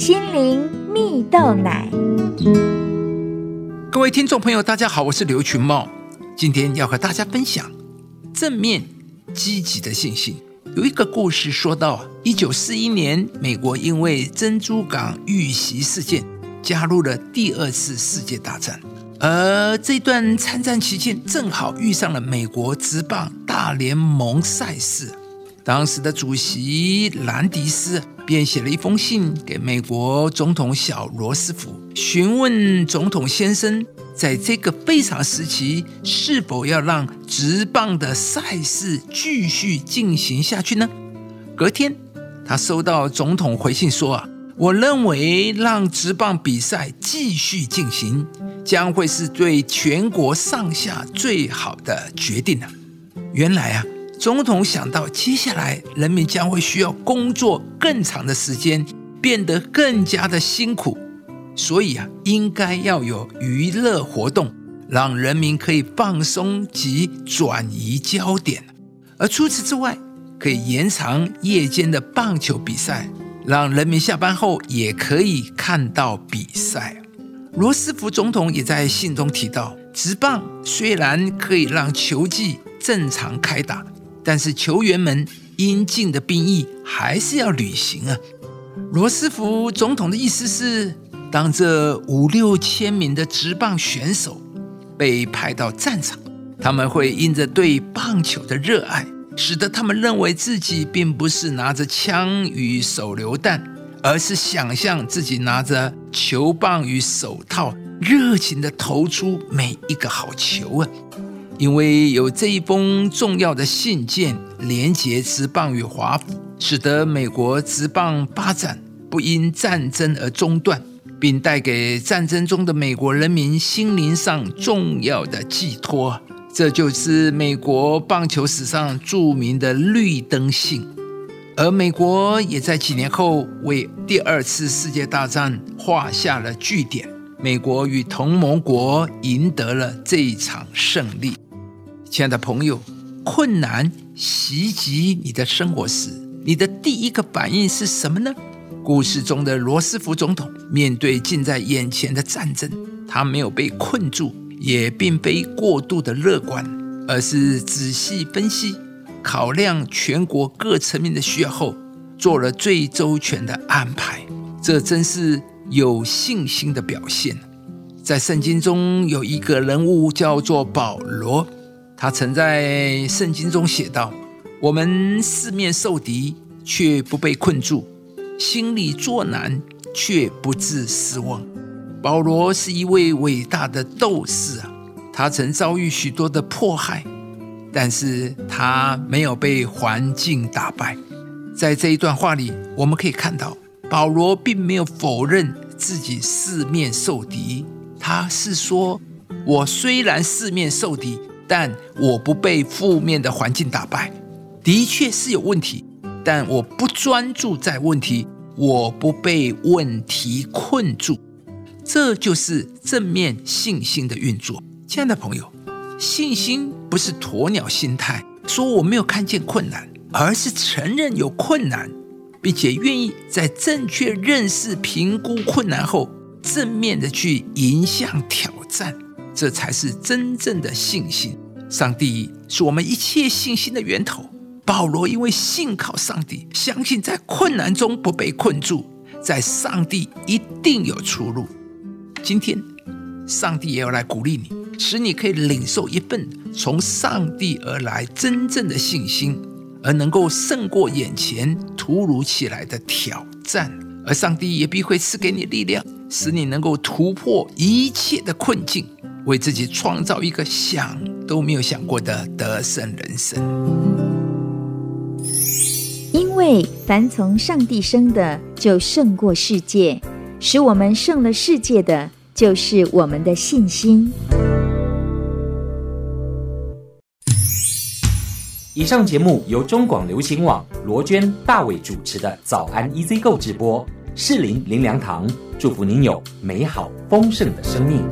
心灵蜜豆奶。各位听众朋友，大家好，我是刘群茂，今天要和大家分享正面积极的信心。有一个故事说到，一九四一年，美国因为珍珠港遇袭事件，加入了第二次世界大战。而这段参战期间，正好遇上了美国职棒大联盟赛事。当时的主席兰迪斯便写了一封信给美国总统小罗斯福，询问总统先生，在这个非常时期，是否要让职棒的赛事继续进行下去呢？隔天，他收到总统回信说：“啊，我认为让职棒比赛继续进行。”将会是对全国上下最好的决定了。原来啊，总统想到接下来人民将会需要工作更长的时间，变得更加的辛苦，所以啊，应该要有娱乐活动，让人民可以放松及转移焦点。而除此之外，可以延长夜间的棒球比赛，让人民下班后也可以看到比赛。罗斯福总统也在信中提到，职棒虽然可以让球技正常开打，但是球员们应尽的兵役还是要履行啊。罗斯福总统的意思是，当这五六千名的职棒选手被派到战场，他们会因着对棒球的热爱，使得他们认为自己并不是拿着枪与手榴弹。而是想象自己拿着球棒与手套，热情地投出每一个好球啊！因为有这一封重要的信件连接职棒与华府，使得美国职棒发展不因战争而中断，并带给战争中的美国人民心灵上重要的寄托。这就是美国棒球史上著名的绿灯信。而美国也在几年后为第二次世界大战画下了句点。美国与同盟国赢得了这一场胜利。亲爱的朋友，困难袭击你的生活时，你的第一个反应是什么呢？故事中的罗斯福总统面对近在眼前的战争，他没有被困住，也并非过度的乐观，而是仔细分析。考量全国各层面的需要后，做了最周全的安排，这真是有信心的表现。在圣经中有一个人物叫做保罗，他曾在圣经中写道：“我们四面受敌，却不被困住；心里作难，却不致失望。”保罗是一位伟大的斗士啊，他曾遭遇许多的迫害。但是他没有被环境打败，在这一段话里，我们可以看到保罗并没有否认自己四面受敌，他是说：“我虽然四面受敌，但我不被负面的环境打败。的确是有问题，但我不专注在问题，我不被问题困住。这就是正面信心的运作。”亲爱的朋友。信心不是鸵鸟心态，说我没有看见困难，而是承认有困难，并且愿意在正确认识、评估困难后，正面的去迎向挑战，这才是真正的信心。上帝是我们一切信心的源头。保罗因为信靠上帝，相信在困难中不被困住，在上帝一定有出路。今天，上帝也要来鼓励你。使你可以领受一份从上帝而来真正的信心，而能够胜过眼前突如其来的挑战，而上帝也必会赐给你力量，使你能够突破一切的困境，为自己创造一个想都没有想过的得胜人生。因为凡从上帝生的，就胜过世界；使我们胜了世界的，就是我们的信心。以上节目由中广流行网罗娟、大伟主持的《早安 EZ 购》直播，适林林良堂祝福您有美好丰盛的生命。